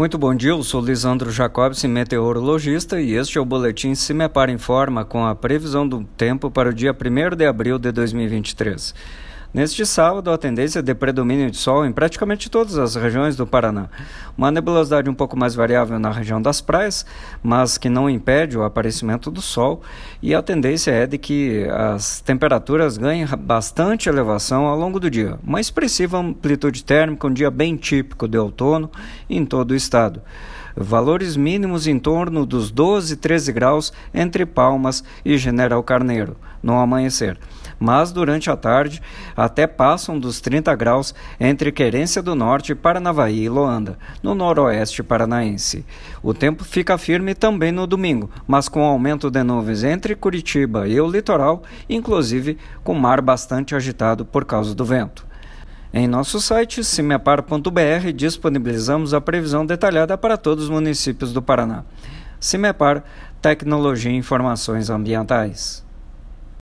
Muito bom dia, eu sou Lisandro Jacobs, meteorologista, e este é o boletim Se Me Para Informa com a previsão do tempo para o dia 1 de abril de 2023. Neste sábado, a tendência é de predomínio de sol em praticamente todas as regiões do Paraná. Uma nebulosidade um pouco mais variável na região das praias, mas que não impede o aparecimento do sol, e a tendência é de que as temperaturas ganhem bastante elevação ao longo do dia. Uma expressiva amplitude térmica, um dia bem típico de outono em todo o estado valores mínimos em torno dos 12 13 graus entre Palmas e General Carneiro, no amanhecer. Mas durante a tarde até passam dos 30 graus entre Querência do Norte, Paranavaí e Loanda, no noroeste paranaense. O tempo fica firme também no domingo, mas com aumento de nuvens entre Curitiba e o litoral, inclusive com mar bastante agitado por causa do vento. Em nosso site, cimepar.br, disponibilizamos a previsão detalhada para todos os municípios do Paraná. Cimepar, Tecnologia e Informações Ambientais.